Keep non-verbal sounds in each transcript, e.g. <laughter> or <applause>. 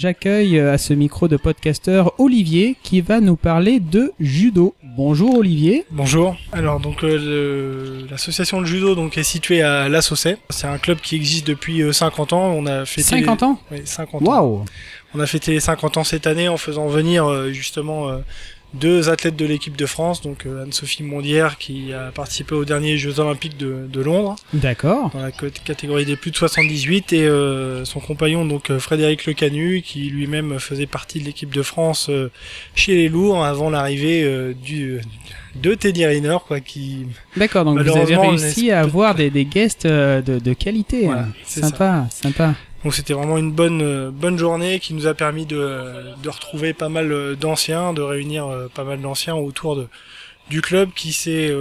J'accueille euh, à ce micro de podcasteur Olivier qui va nous parler de judo. Bonjour Olivier. Bonjour. Alors donc euh, l'association de judo donc est située à La Saussay. C'est un club qui existe depuis 50 euh, ans. On a fêté 50 ans? Oui, 50 ans. On a fêté les 50 ans cette année en faisant venir justement deux athlètes de l'équipe de France, donc euh, Anne-Sophie Mondière qui a participé aux derniers Jeux Olympiques de, de Londres. D'accord. Dans la catégorie des plus de 78 et euh, son compagnon donc euh, Frédéric Lecanu qui lui-même faisait partie de l'équipe de France chez les lourds avant l'arrivée du de Teddy Riner quoi qui D'accord donc vous avez réussi à avoir des, des guests de, de qualité hein. sympa sympa donc c'était vraiment une bonne euh, bonne journée qui nous a permis de, de retrouver pas mal euh, d'anciens, de réunir euh, pas mal d'anciens autour de du club qui s'est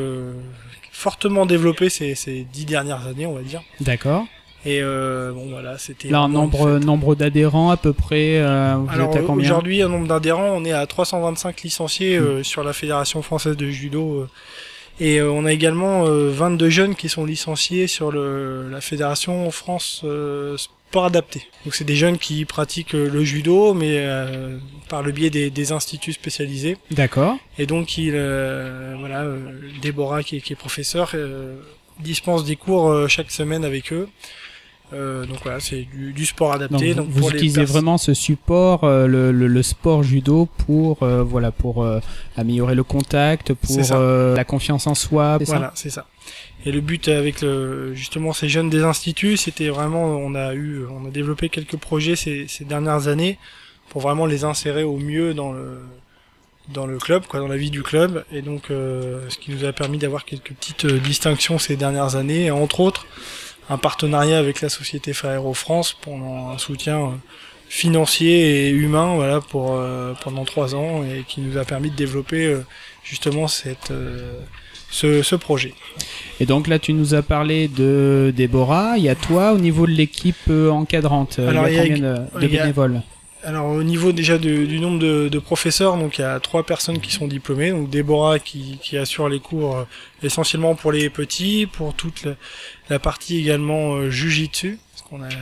fortement développé ces, ces dix dernières années, on va dire. D'accord. Et euh, bon voilà, c'était. Là, un nombre nombre d'adhérents à peu près. Euh, Alors aujourd'hui, un nombre d'adhérents, on est à 325 licenciés hmm. sur la fédération française de judo. et on a également 22 jeunes qui sont licenciés sur le, la fédération France sport adapté. Donc c'est des jeunes qui pratiquent euh, le judo, mais euh, par le biais des, des instituts spécialisés. D'accord. Et donc il, euh, voilà, Déborah qui est, qui est professeur dispense des cours chaque semaine avec eux. Euh, donc voilà, c'est du, du, sport adapté. Donc, vous utilisez vraiment ce support, le, le, le, sport judo pour voilà pour améliorer le contact, pour la confiance en soi. Voilà, c'est ça. Et le but avec le, justement ces jeunes des instituts, c'était vraiment, on a eu, on a développé quelques projets ces, ces dernières années pour vraiment les insérer au mieux dans le dans le club, quoi, dans la vie du club, et donc euh, ce qui nous a permis d'avoir quelques petites euh, distinctions ces dernières années, et entre autres un partenariat avec la société Ferrero France pour un soutien euh, financier et humain, voilà, pour pendant trois ans, et qui nous a permis de développer justement cette ce, ce, projet. Et donc là, tu nous as parlé de Déborah. Il y a toi au niveau de l'équipe encadrante. Alors, il y a combien de, bénévoles alors au niveau déjà du nombre de, de, professeurs, donc il y a trois personnes qui sont diplômées. Donc Déborah qui, qui assure les cours euh, essentiellement pour les petits, pour toute la, la partie également euh, jujitsu,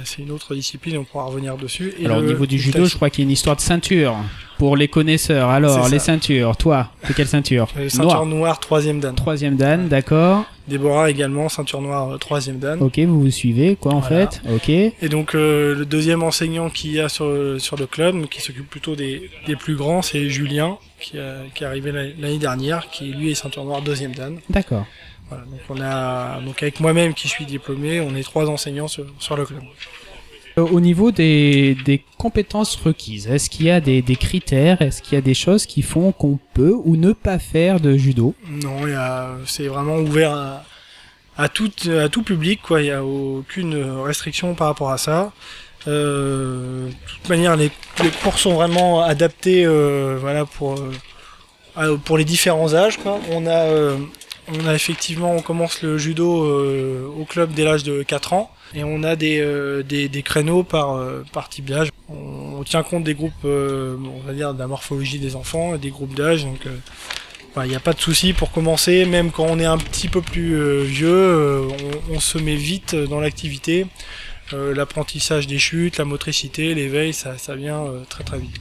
c'est une autre discipline, on pourra revenir dessus. Et Alors au niveau du judo, je crois qu'il y a une histoire de ceinture pour les connaisseurs. Alors les ceintures, toi, c'est quelle ceinture euh, Ceinture noire, troisième dan. Troisième dan, d'accord. Déborah également, ceinture noire, euh, troisième dan. Ok, vous vous suivez, quoi en fait Ok. Et donc euh, le deuxième enseignant qu'il y a sur, sur le club, qui s'occupe plutôt des, des plus grands, c'est Julien, qui, qui est arrivé l'année dernière, qui lui est ceinture noire, deuxième dan. D'accord. Voilà, donc on a donc avec moi-même qui suis diplômé, on est trois enseignants sur, sur le club. Euh, au niveau des, des compétences requises, est-ce qu'il y a des, des critères Est-ce qu'il y a des choses qui font qu'on peut ou ne pas faire de judo Non, c'est vraiment ouvert à, tout, à tout public. Quoi. Il n'y a aucune restriction par rapport à ça. Euh, de toute manière, les, les, cours sont vraiment adaptés euh, voilà, pour, pour les différents âges. Quoi. On a on a effectivement, on commence le judo euh, au club dès l'âge de 4 ans et on a des, euh, des, créneaux par, euh, type d'âge. On, tient compte des groupes, on va dire, de la morphologie des enfants et des groupes d'âge. Donc il n'y a pas de souci pour commencer, même quand on est un petit peu plus vieux, on, on, se met vite dans l'activité. L'apprentissage des chutes, la motricité, l'éveil, ça, ça vient très très vite.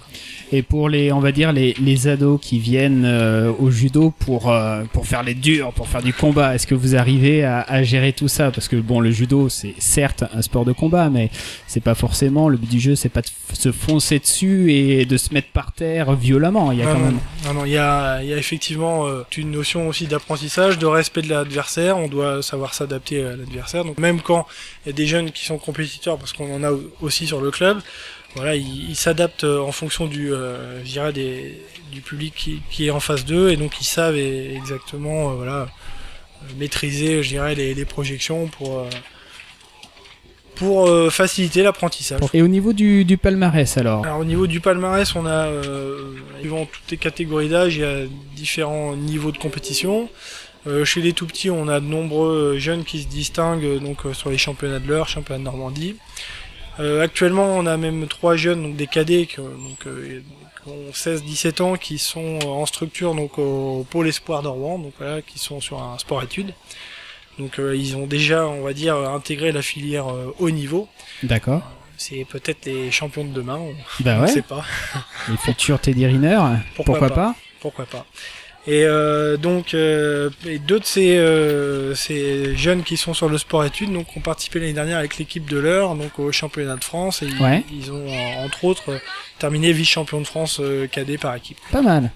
Et pour les, on va dire les, les ados qui viennent euh, au judo pour euh, pour faire les durs, pour faire du combat, est-ce que vous arrivez à, à, gérer tout ça? Parce que bon, le judo c'est certes un sport de combat, mais c'est pas forcément le but du jeu, c'est pas de se foncer dessus et de se mettre par terre violemment. Il y a quand même. Non, non, il y a, il y a effectivement euh, une notion aussi d'apprentissage, de respect de l'adversaire. On doit savoir s'adapter à l'adversaire. Donc même quand il y a des jeunes qui sont compétiteurs, parce qu'on en a aussi sur le club voilà, ils s'adaptent euh, en fonction du, euh, je dirais des, du public qui, qui, est en face d'eux et donc ils savent exactement, euh, voilà, maîtriser, je dirais, les, les projections pour pour faciliter l'apprentissage. Et au niveau du, du, palmarès alors? Alors au niveau du palmarès, on a, euh, toutes les catégories d'âge, il y a différents niveaux de compétition. Chez les tout petits, on a de nombreux jeunes qui se distinguent donc sur les championnats de l'heure, championnats de Normandie. Euh, actuellement, on a même trois jeunes, donc des cadets, qui, donc, euh, qui ont 16-17 ans, qui sont en structure donc au pôle espoir de Rouen, donc voilà, qui sont sur un sport-études. Donc euh, ils ont déjà, on va dire, intégré la filière haut niveau. D'accord. c'est peut-être les champions de demain. On Bah ne ouais, sait pas. les futurs Teddy Riner, <laughs> Pourquoi pourquoi, pas. pas, Pourquoi pas. Et euh, donc, euh, et deux de ces, euh, ces jeunes qui sont sur le sport-études donc, ont participé l'année dernière avec l'équipe de l'heure donc au championnat de France. Et ils- Ouais. ils, ont, entre autres, terminé vice-champion de France euh, cadet par équipe. Pas mal.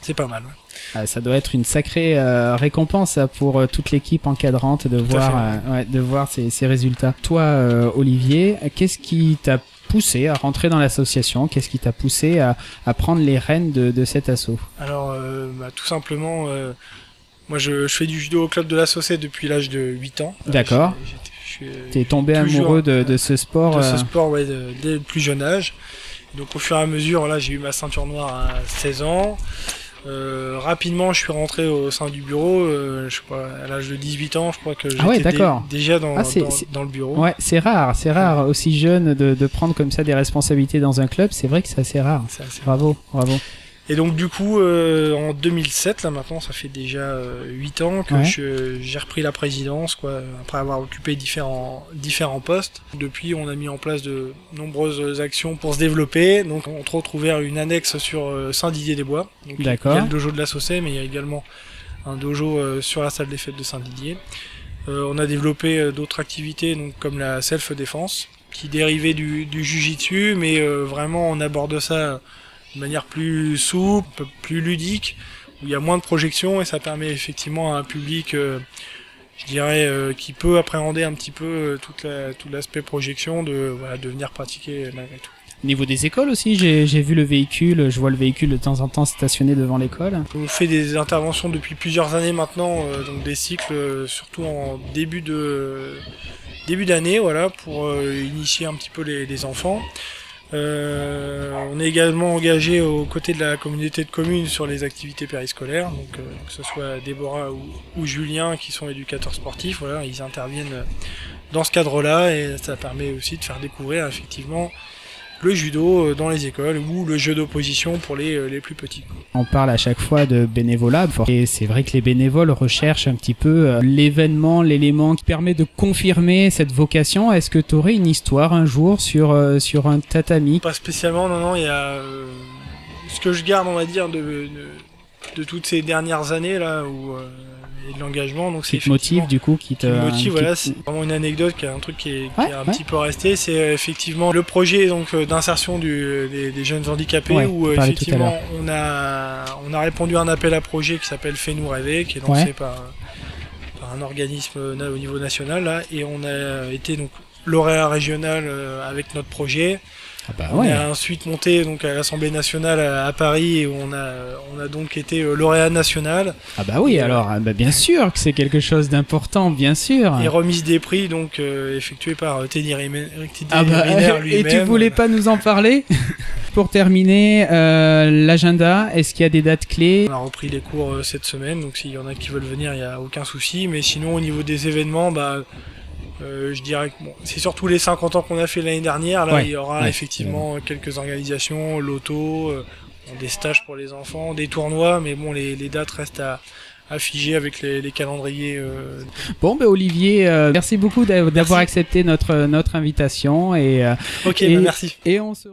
C'est pas mal. ouais. Ah, ça doit être une sacrée récompense pour toute l'équipe encadrante de voir, ouais, de voir ces, ces résultats. Toi, Olivier, qu'est-ce qui t'a poussé à rentrer dans l'association Qu'est-ce qui t'a poussé à, à prendre les rênes de, de cet assaut Alors, euh, bah, tout simplement, euh, moi je, je fais du judo au club de la Saucée depuis l'âge de 8 ans. Euh, D'accord. T'es tombé amoureux de, de ce sport de ce sport ouais, de- dès le plus jeune âge. Donc au fur et à mesure, là j'ai eu ma ceinture noire à 16 ans. Euh, rapidement, je suis rentré au sein du bureau. euh, je crois à l'âge de 18 ans, je crois que j'étais Ah ouais, dé- d'accord. déjà dans, Ah, dans, le bureau. Ouais, c'est rare, c'est rare aussi jeune de, de prendre comme ça des responsabilités dans un club. C'est vrai que c'est assez rare. Assez- Bravo, bravo. Et donc du coup, euh, en 2007, là maintenant, ça fait déjà euh, 8 ans que Ouais. je- j'ai repris la présidence, quoi, après avoir occupé différents différents postes. Depuis, on a mis en place de nombreuses actions pour se développer. Donc, entre autres, ouvert une annexe sur euh, Saint-Didier-des-Bois. Donc, Il y D'accord. a le dojo de la Saucée, mais il y a également un dojo euh, sur la salle des fêtes de Saint-Didier. Euh, on a développé d'autres activités, donc comme la self-défense, qui dérivait du, du jujitsu, mais euh, vraiment on aborde ça de manière plus souple, plus ludique, où il y a moins de projections et ça permet effectivement à un public, euh, je dirais, euh, qui peut appréhender un petit peu euh, toute la, tout l'aspect projection, de, voilà, de venir pratiquer malgré tout. Au niveau des écoles aussi, j'ai j'ai vu le véhicule, je vois le véhicule de temps en temps stationné devant l'école. On fait des interventions depuis plusieurs années maintenant, euh, donc des cycles surtout en début de début d'année, voilà, pour initier un petit peu les, les enfants. Euh, on est également engagé aux côtés de la communauté de communes sur les activités périscolaires, donc euh, que ce soit Déborah ou, ou Julien qui sont éducateurs sportifs, voilà, ils interviennent dans ce cadre-là et ça permet aussi de faire découvrir effectivement le judo euh, dans les écoles ou le jeu d'opposition pour les, euh, les plus petits. On parle à chaque fois de bénévolat, et c'est vrai que les bénévoles recherchent un petit peu euh, l'événement, l'élément qui permet de confirmer cette vocation. Est-ce que tu aurais une histoire un jour sur, sur un tatami? Pas spécialement, non, non, il y a euh, ce que je garde, on va dire, de, de, de toutes ces dernières années là, où euh, et de l'engagement, donc c'est motive du coup, qui te motive, voilà, c'est vraiment une anecdote, qui est un truc qui est, qui Ouais, est un ouais. petit peu resté, c'est euh, effectivement le projet donc euh, d'insertion des, des jeunes handicapés, Ouais, où on euh, effectivement on a on a répondu à un appel à projet qui s'appelle Fais-nous rêver, qui est lancé par, par un organisme au niveau national là, et on a été donc lauréat régional avec notre projet. Ah bah On a ensuite monté donc à l'Assemblée nationale à, à Paris et où on a on a donc été euh, lauréat national. Ah bah oui, Et, euh, alors ah bah bien sûr que c'est quelque chose d'important, bien sûr. et remise des prix donc euh, effectuée par Teddy Riner, Ah bah, et tu voulais pas nous en parler? <laughs> Pour terminer, euh, l'agenda, est-ce qu'il y a des dates clés? On a repris les cours cette semaine, donc s'il y en a qui veulent venir, il n'y a aucun souci. Mais sinon, au niveau des événements, bah, euh, je dirais que bon, c'est surtout les 50 ans qu'on a fait l'année dernière. Là, Ouais, il y aura ouais, effectivement quelques organisations, l'auto, euh, des stages pour les enfants, des tournois, mais bon, les, les dates restent à, à figer avec les, les calendriers. euh, Bon, ben Olivier, euh, merci beaucoup d'a- d'avoir accepté notre, notre invitation et, euh, Ok, Et- bah, merci. et on se.